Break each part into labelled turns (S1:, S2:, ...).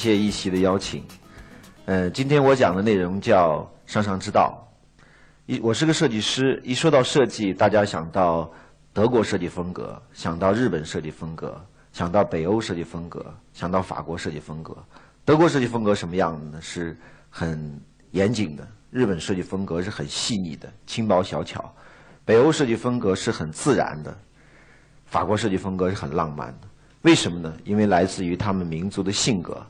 S1: 谢一席的邀请。呃，今天我讲的内容叫“上上之道”。一，我是个设计师，一说到设计，大家想到德国设计风格，想到日本设计风格，想到北欧设计风格，想到法国设计风格。德国设计风格什么样的呢？是很严谨的。日本设计风格是很细腻的，轻薄小巧。北欧设计风格是很自然的，法国设计风格是很浪漫的。为什么呢？因为来自于他们民族的性格。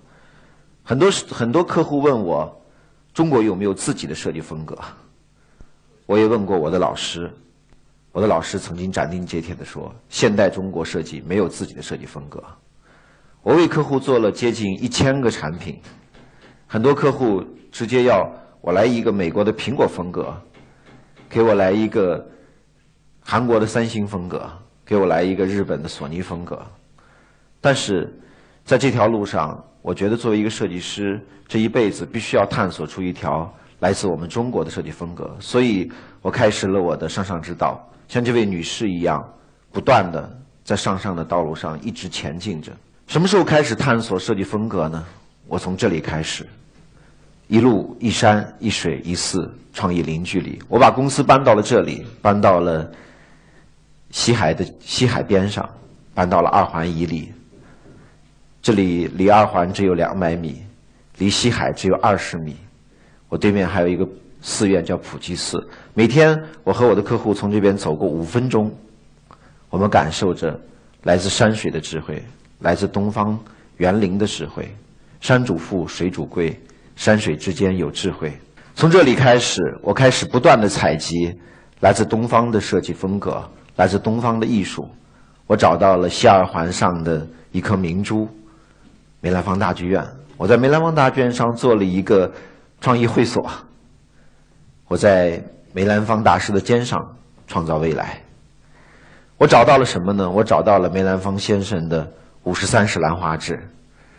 S1: 很多很多客户问我，中国有没有自己的设计风格？我也问过我的老师，我的老师曾经斩钉截铁地说，现代中国设计没有自己的设计风格。我为客户做了接近一千个产品，很多客户直接要我来一个美国的苹果风格，给我来一个韩国的三星风格，给我来一个日本的索尼风格。但是，在这条路上，我觉得作为一个设计师，这一辈子必须要探索出一条来自我们中国的设计风格。所以我开始了我的上上之道，像这位女士一样，不断的在上上的道路上一直前进着。什么时候开始探索设计风格呢？我从这里开始，一路一山一水一寺，创意零距离。我把公司搬到了这里，搬到了西海的西海边上，搬到了二环以里。这里离二环只有两百米，离西海只有二十米。我对面还有一个寺院叫普济寺。每天我和我的客户从这边走过五分钟，我们感受着来自山水的智慧，来自东方园林的智慧。山主富，水主贵，山水之间有智慧。从这里开始，我开始不断的采集来自东方的设计风格，来自东方的艺术。我找到了西二环上的一颗明珠。梅兰芳大剧院，我在梅兰芳大剧院上做了一个创意会所。我在梅兰芳大师的肩上创造未来。我找到了什么呢？我找到了梅兰芳先生的五十三式兰花指，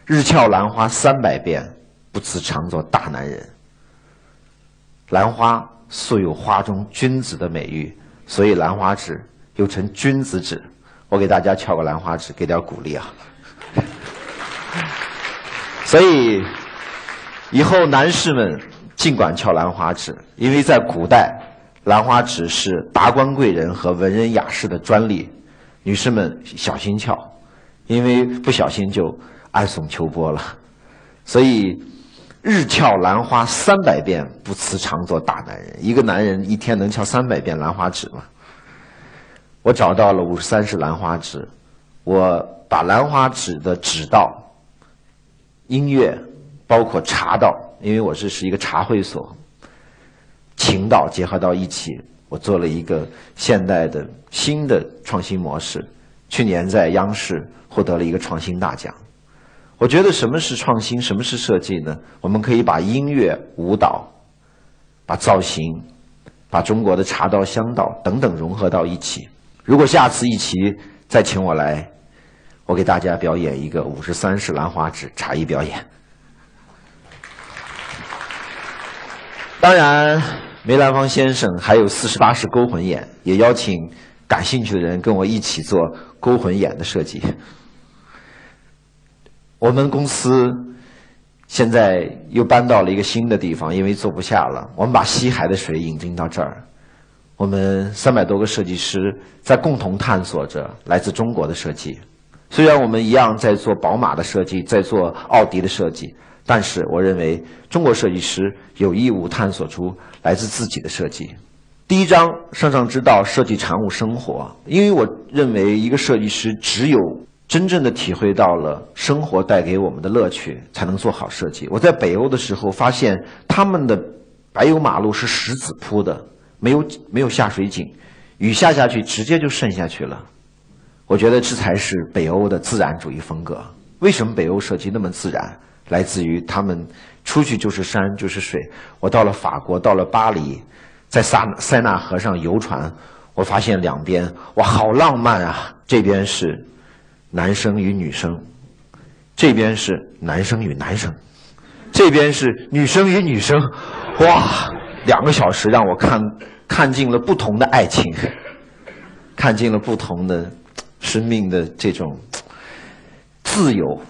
S1: 日翘兰花三百遍，不辞常作大男人。兰花素有花中君子的美誉，所以兰花指又称君子指。我给大家翘个兰花指，给点鼓励啊！所以，以后男士们尽管翘兰花指，因为在古代，兰花指是达官贵人和文人雅士的专利。女士们小心翘，因为不小心就暗送秋波了。所以，日翘兰花三百遍，不辞常作大男人。一个男人一天能翘三百遍兰花指吗？我找到了五十三式兰花指，我把兰花指的指道。音乐，包括茶道，因为我这是一个茶会所，情道结合到一起，我做了一个现代的新的创新模式。去年在央视获得了一个创新大奖。我觉得什么是创新，什么是设计呢？我们可以把音乐、舞蹈、把造型、把中国的茶道、香道等等融合到一起。如果下次一起再请我来。我给大家表演一个五十三式兰花指茶艺表演。当然，梅兰芳先生还有四十八式勾魂眼，也邀请感兴趣的人跟我一起做勾魂眼的设计。我们公司现在又搬到了一个新的地方，因为坐不下了，我们把西海的水引进到这儿。我们三百多个设计师在共同探索着来自中国的设计。虽然我们一样在做宝马的设计，在做奥迪的设计，但是我认为中国设计师有义务探索出来自自己的设计。第一章上上之道，设计产物生活。因为我认为一个设计师只有真正的体会到了生活带给我们的乐趣，才能做好设计。我在北欧的时候发现，他们的柏油马路是石子铺的，没有没有下水井，雨下下去直接就渗下去了。我觉得这才是北欧的自然主义风格。为什么北欧设计那么自然？来自于他们出去就是山就是水。我到了法国，到了巴黎，在塞塞纳河上游船，我发现两边哇，好浪漫啊！这边是男生与女生，这边是男生与男生，这边是女生与女生，哇，两个小时让我看看尽了不同的爱情，看尽了不同的。生命的这种自由。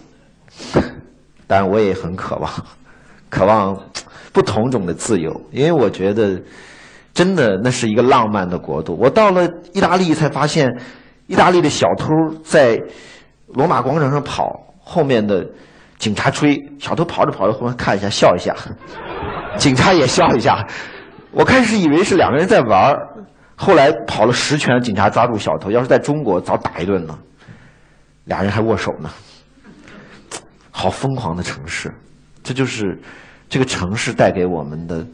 S1: 当然我也很渴望，渴望不同种的自由，因为我觉得真的那是一个浪漫的国度。我到了意大利才发现，意大利的小偷在罗马广场上跑，后面的警察追，小偷跑着跑着忽然看一下笑一下，警察也笑一下。我开始以为是两个人在玩后来跑了十圈，警察抓住小偷。要是在中国，早打一顿了。俩人还握手呢，好疯狂的城市，这就是这个城市带给我们的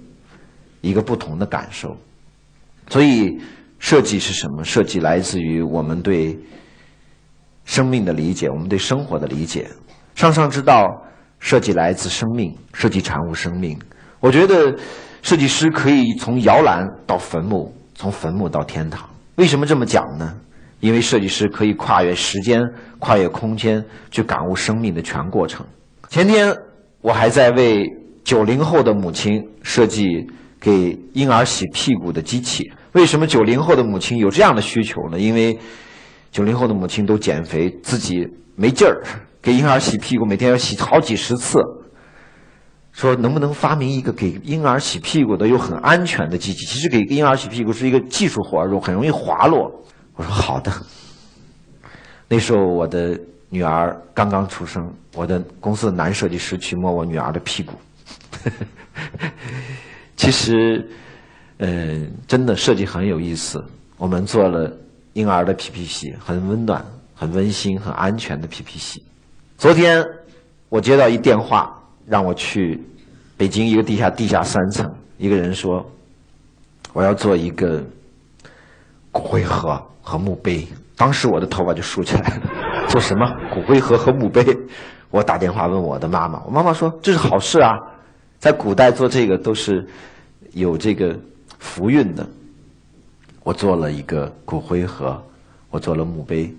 S1: 一个不同的感受。所以，设计是什么？设计来自于我们对生命的理解，我们对生活的理解。上上之道，设计来自生命，设计产物生命。我觉得。设计师可以从摇篮到坟墓，从坟墓到天堂。为什么这么讲呢？因为设计师可以跨越时间、跨越空间，去感悟生命的全过程。前天我还在为九零后的母亲设计给婴儿洗屁股的机器。为什么九零后的母亲有这样的需求呢？因为九零后的母亲都减肥，自己没劲儿，给婴儿洗屁股每天要洗好几十次。说能不能发明一个给婴儿洗屁股的又很安全的机器？其实给婴儿洗屁股是一个技术活儿，很容易滑落。我说好的。那时候我的女儿刚刚出生，我的公司的男设计师去摸我女儿的屁股。其实，嗯，真的设计很有意思。我们做了婴儿的屁屁洗，很温暖、很温馨、很安全的屁屁洗。昨天我接到一电话。让我去北京一个地下地下三层，一个人说我要做一个骨灰盒和墓碑。当时我的头发就竖起来了。做什么骨灰盒和墓碑？我打电话问我的妈妈，我妈妈说这是好事啊，在古代做这个都是有这个福运的。我做了一个骨灰盒，我做了墓碑。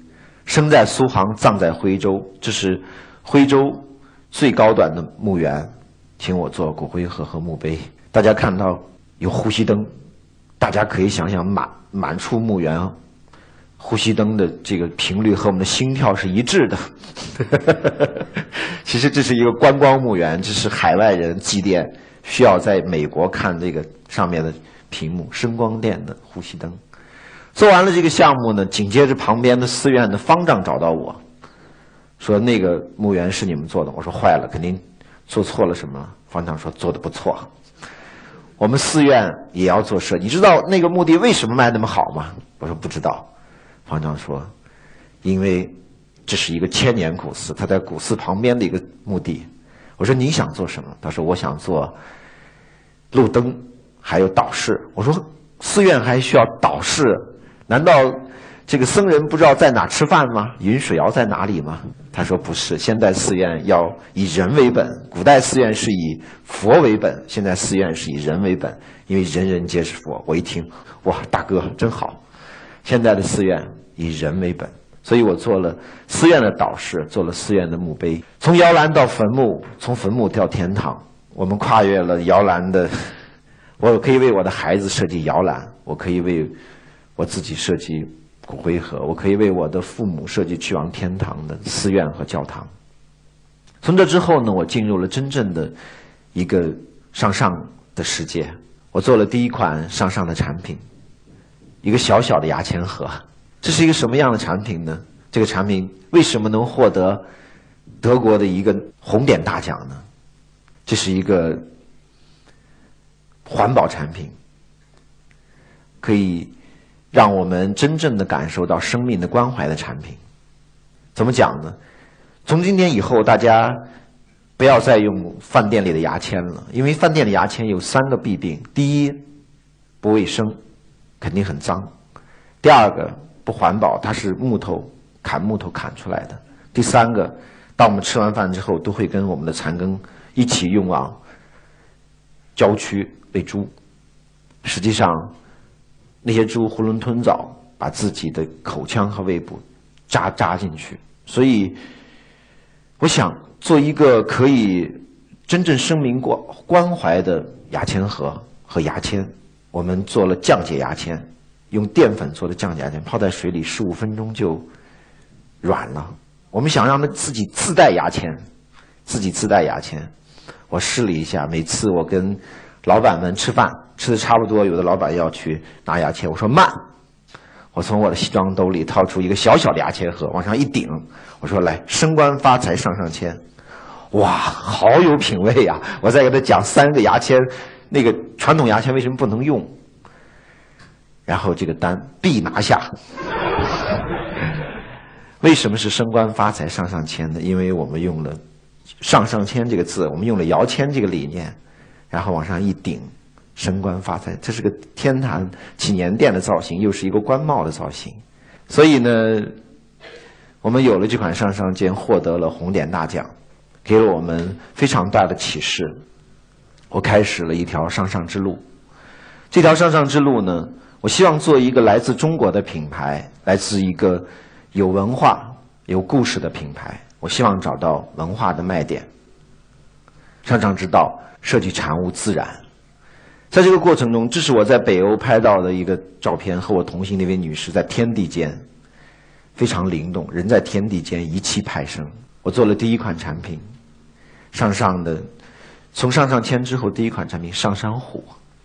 S1: 生在苏杭，葬在徽州，这是徽州。最高端的墓园，请我做骨灰盒和墓碑。大家看到有呼吸灯，大家可以想想满满处墓园，呼吸灯的这个频率和我们的心跳是一致的。其实这是一个观光墓园，这是海外人祭奠需要在美国看这个上面的屏幕声光电的呼吸灯。做完了这个项目呢，紧接着旁边的寺院的方丈找到我。说那个墓园是你们做的，我说坏了，肯定做错了什么。方丈说做的不错，我们寺院也要做设。你知道那个墓地为什么卖那么好吗？我说不知道。方丈说，因为这是一个千年古寺，它在古寺旁边的一个墓地。我说你想做什么？他说我想做路灯，还有导视。我说寺院还需要导视？难道？这个僧人不知道在哪吃饭吗？云水谣在哪里吗？他说不是，现代寺院要以人为本，古代寺院是以佛为本，现在寺院是以人为本，因为人人皆是佛。我一听，哇，大哥真好，现在的寺院以人为本，所以我做了寺院的导师，做了寺院的墓碑，从摇篮到坟墓，从坟墓到天堂，我们跨越了摇篮的，我可以为我的孩子设计摇篮，我可以为我自己设计。骨灰盒，我可以为我的父母设计去往天堂的寺院和教堂。从这之后呢，我进入了真正的一个上上的世界。我做了第一款上上的产品，一个小小的牙签盒。这是一个什么样的产品呢？这个产品为什么能获得德国的一个红点大奖呢？这是一个环保产品，可以。让我们真正的感受到生命的关怀的产品，怎么讲呢？从今天以后，大家不要再用饭店里的牙签了，因为饭店的牙签有三个弊病：第一，不卫生，肯定很脏；第二个，不环保，它是木头砍木头砍出来的；第三个，当我们吃完饭之后，都会跟我们的残羹一起运往郊区喂猪。实际上。那些猪囫囵吞枣，把自己的口腔和胃部扎扎进去。所以，我想做一个可以真正声明过关怀的牙签盒和牙签。我们做了降解牙签，用淀粉做的降解牙签，泡在水里十五分钟就软了。我们想让它自己自带牙签，自己自带牙签。我试了一下，每次我跟老板们吃饭吃的差不多，有的老板要去拿牙签，我说慢。我从我的西装兜里掏出一个小小的牙签盒，往上一顶，我说：“来，升官发财上上签。”哇，好有品位呀！我再给他讲三个牙签，那个传统牙签为什么不能用？然后这个单必拿下。为什么是升官发财上上签呢？因为我们用了“上上签”这个字，我们用了摇签这个理念，然后往上一顶。升官发财，这是个天坛祈年殿的造型，又是一个官帽的造型，所以呢，我们有了这款上上签，获得了红点大奖，给了我们非常大的启示。我开始了一条上上之路。这条上上之路呢，我希望做一个来自中国的品牌，来自一个有文化、有故事的品牌。我希望找到文化的卖点。上上之道，设计产物自然。在这个过程中，这是我在北欧拍到的一个照片，和我同行那位女士在天地间，非常灵动，人在天地间一气派生。我做了第一款产品，上上的，从上上签之后第一款产品上山虎，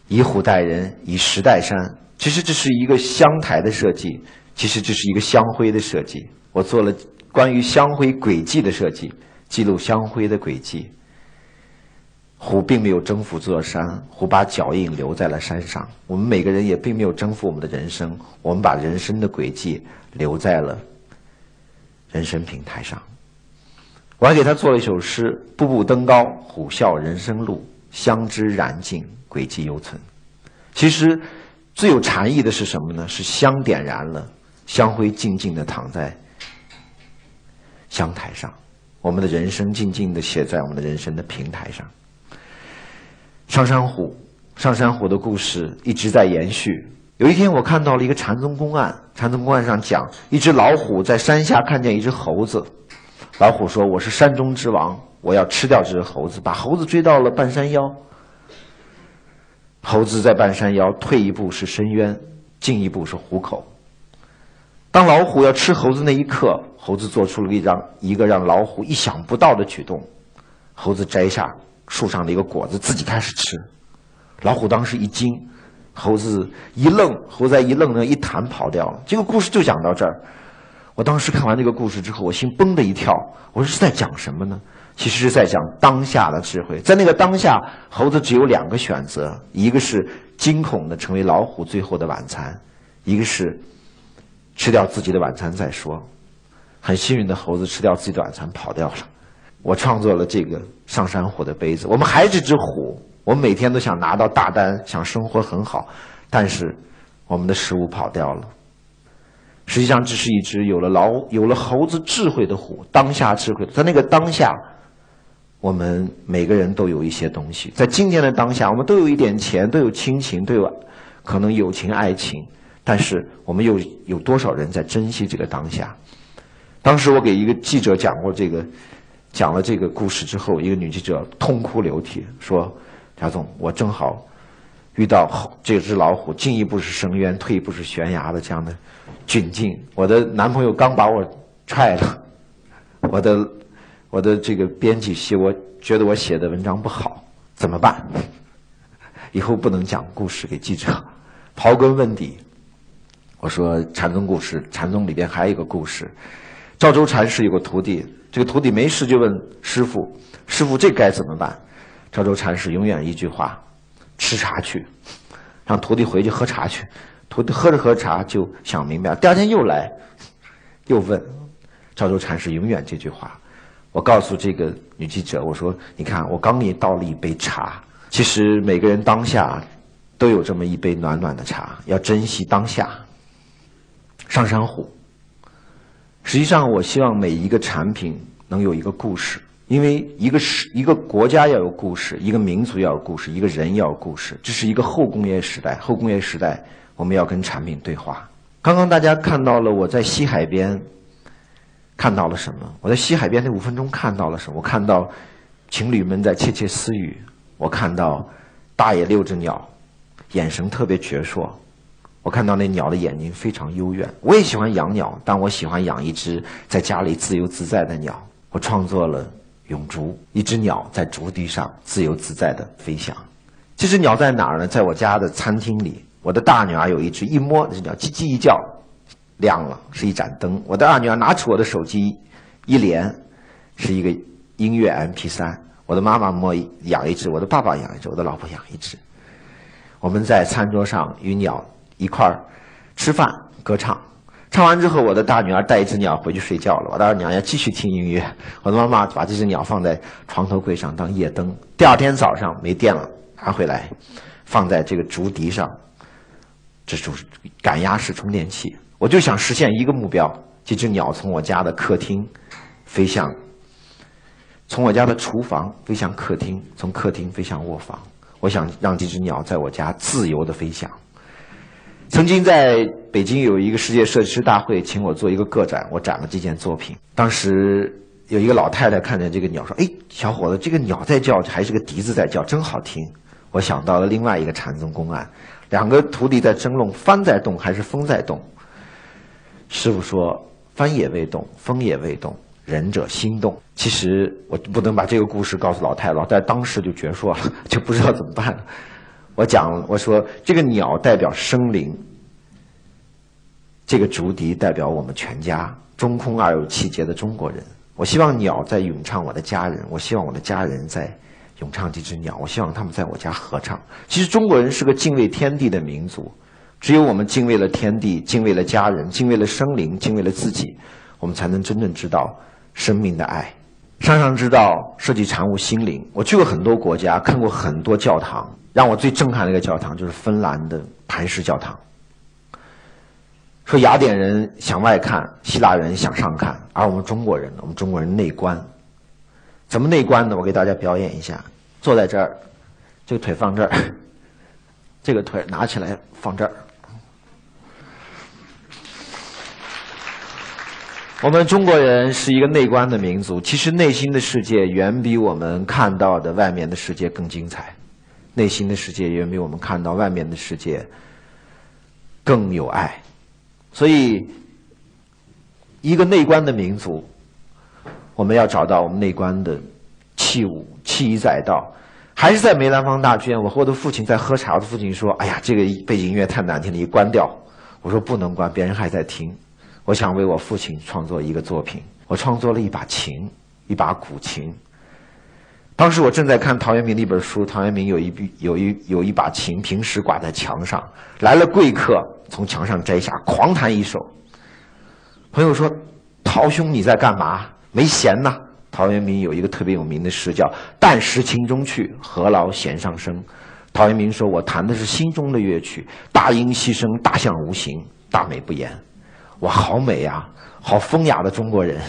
S1: 以虎代人，以石代山。其实这是一个香台的设计，其实这是一个香灰的设计。我做了关于香灰轨迹的设计，记录香灰的轨迹。虎并没有征服这座山，虎把脚印留在了山上。我们每个人也并没有征服我们的人生，我们把人生的轨迹留在了人生平台上。我还给他做了一首诗：步步登高，虎啸人生路；香枝燃尽，轨迹犹存。其实最有禅意的是什么呢？是香点燃了，香灰静静地躺在香台上，我们的人生静静地写在我们的人生的平台上。上山虎，上山虎的故事一直在延续。有一天，我看到了一个禅宗公案，禅宗公案上讲，一只老虎在山下看见一只猴子，老虎说：“我是山中之王，我要吃掉这只猴子。”把猴子追到了半山腰，猴子在半山腰，退一步是深渊，进一步是虎口。当老虎要吃猴子那一刻，猴子做出了一张一个让老虎意想不到的举动，猴子摘下。树上的一个果子，自己开始吃。老虎当时一惊，猴子一愣，猴子一愣呢，一弹跑掉了。这个故事就讲到这儿。我当时看完这个故事之后，我心嘣的一跳。我说是在讲什么呢？其实是在讲当下的智慧。在那个当下，猴子只有两个选择：一个是惊恐的成为老虎最后的晚餐，一个是吃掉自己的晚餐再说。很幸运的猴子吃掉自己的晚餐跑掉了。我创作了这个上山虎的杯子。我们还是只虎，我们每天都想拿到大单，想生活很好，但是我们的食物跑掉了。实际上，这是一只有了老有了猴子智慧的虎，当下智慧。在那个当下，我们每个人都有一些东西。在今天的当下，我们都有一点钱，都有亲情，都有可能友情、爱情，但是我们又有多少人在珍惜这个当下？当时我给一个记者讲过这个。讲了这个故事之后，一个女记者痛哭流涕说：“贾总，我正好遇到这只老虎，进一步是深渊，退一步是悬崖的这样的窘境。我的男朋友刚把我踹了，我的我的这个编辑写我觉得我写的文章不好，怎么办？以后不能讲故事给记者。刨根问底，我说禅宗故事，禅宗里边还有一个故事，赵州禅师有个徒弟。”这个徒弟没事就问师傅：“师傅，这该怎么办？”赵州禅师永远一句话：“吃茶去。”让徒弟回去喝茶去。徒弟喝着喝茶就想明白了。第二天又来，又问赵州禅师永远这句话。我告诉这个女记者：“我说，你看，我刚给你倒了一杯茶。其实每个人当下都有这么一杯暖暖的茶，要珍惜当下。”上山虎。实际上，我希望每一个产品能有一个故事，因为一个是一个国家要有故事，一个民族要有故事，一个人要有故事。这是一个后工业时代，后工业时代我们要跟产品对话。刚刚大家看到了我在西海边看到了什么？我在西海边那五分钟看到了什么？我看到情侣们在窃窃私语，我看到大爷遛着鸟，眼神特别矍铄。我看到那鸟的眼睛非常幽怨。我也喜欢养鸟，但我喜欢养一只在家里自由自在的鸟。我创作了永竹，一只鸟在竹地上自由自在地飞翔。这只鸟在哪儿呢？在我家的餐厅里。我的大女儿有一只，一摸这只鸟，叽叽一叫，亮了，是一盏灯。我的二女儿拿出我的手机，一连，是一个音乐 MP3。我的妈妈摸养一只，我的爸爸养一只，我的老婆养一只。我们在餐桌上与鸟一块儿吃饭、歌唱。唱完之后，我的大女儿带一只鸟回去睡觉了。我的二女儿要继续听音乐。我的妈妈把这只鸟放在床头柜上当夜灯。第二天早上没电了，拿回来，放在这个竹笛上，这就是感压式充电器。我就想实现一个目标：这只鸟从我家的客厅飞向，从我家的厨房飞向客厅，从客厅飞向卧房。我想让这只鸟在我家自由的飞翔。曾经在北京有一个世界设计师大会，请我做一个个展，我展了这件作品。当时有一个老太太看见这个鸟，说：“哎，小伙子，这个鸟在叫，还是个笛子在叫，真好听。”我想到了另外一个禅宗公案，两个徒弟在争论帆在动还是风在动。师傅说：“帆也未动，风也未动，仁者心动。”其实我不能把这个故事告诉老太，老太太当时就绝说了，就不知道怎么办了。我讲，我说这个鸟代表生灵，这个竹笛代表我们全家，中空而有气节的中国人。我希望鸟在咏唱我的家人，我希望我的家人在咏唱这只鸟，我希望他们在我家合唱。其实中国人是个敬畏天地的民族，只有我们敬畏了天地，敬畏了家人，敬畏了生灵，敬畏了自己，我们才能真正知道生命的爱。上上之道，设计禅悟心灵。我去过很多国家，看过很多教堂。让我最震撼的一个教堂就是芬兰的磐石教堂。说雅典人向外看，希腊人向上看，而我们中国人呢？我们中国人内观。怎么内观呢？我给大家表演一下：坐在这儿，这个腿放这儿，这个腿拿起来放这儿。我们中国人是一个内观的民族，其实内心的世界远比我们看到的外面的世界更精彩。内心的世界远比我们看到外面的世界更有爱，所以一个内观的民族，我们要找到我们内观的器物，器以载道。还是在梅兰芳大剧院，我和我的父亲在喝茶，我的父亲说：“哎呀，这个背景音乐太难听了，你关掉。”我说：“不能关，别人还在听。”我想为我父亲创作一个作品，我创作了一把琴，一把古琴。当时我正在看陶渊明的一本书，陶渊明有一笔有一有一把琴，平时挂在墙上，来了贵客，从墙上摘下，狂弹一首。朋友说：“陶兄你在干嘛？没闲呐。”陶渊明有一个特别有名的诗叫“但识琴中趣，何劳弦上声”。陶渊明说：“我弹的是心中的乐曲，大音希声，大象无形，大美不言。”哇，好美呀，好风雅的中国人。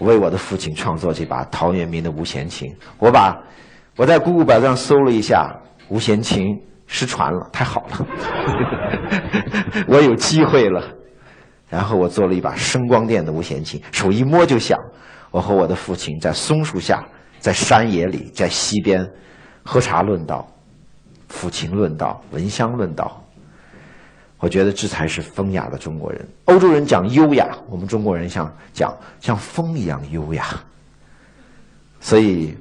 S1: 为我的父亲创作这把陶渊明的五弦琴，我把我在谷歌百科上搜了一下，五弦琴失传了，太好了，我有机会了。然后我做了一把声光电的五弦琴，手一摸就响。我和我的父亲在松树下，在山野里，在溪边喝茶论道，抚琴论道，闻香论道。我觉得这才是风雅的中国人。欧洲人讲优雅，我们中国人像讲像风一样优雅。所以，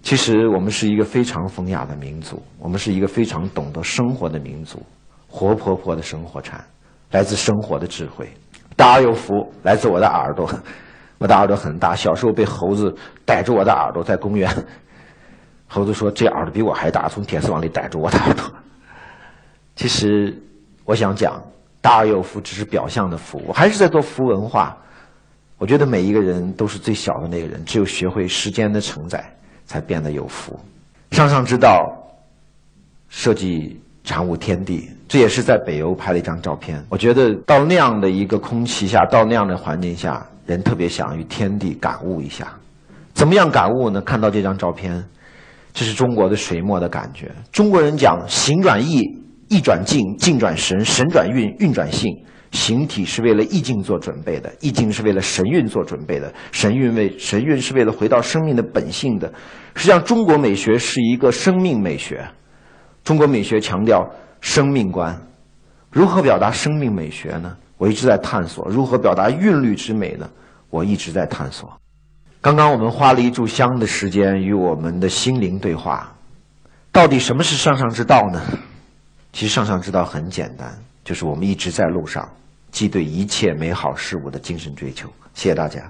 S1: 其实我们是一个非常风雅的民族，我们是一个非常懂得生活的民族，活泼泼的生活禅，来自生活的智慧。大而有福，来自我的耳朵。我的耳朵很大，小时候被猴子逮住我的耳朵，在公园，猴子说这耳朵比我还大，从铁丝网里逮住我的耳朵。其实。我想讲，大而有福只是表象的福，我还是在做福文化。我觉得每一个人都是最小的那个人，只有学会时间的承载，才变得有福。上上之道，设计禅悟天地，这也是在北欧拍了一张照片。我觉得到那样的一个空气下，到那样的环境下，人特别想与天地感悟一下。怎么样感悟呢？看到这张照片，这是中国的水墨的感觉。中国人讲形转意。意转境，境转神，神转运，运转性。形体是为了意境做准备的，意境是为了神韵做准备的，神韵为神韵是为了回到生命的本性的。实际上，中国美学是一个生命美学。中国美学强调生命观。如何表达生命美学呢？我一直在探索。如何表达韵律之美呢？我一直在探索。刚刚我们花了一炷香的时间与我们的心灵对话。到底什么是上上之道呢？其实上上之道很简单，就是我们一直在路上，即对一切美好事物的精神追求。谢谢大家。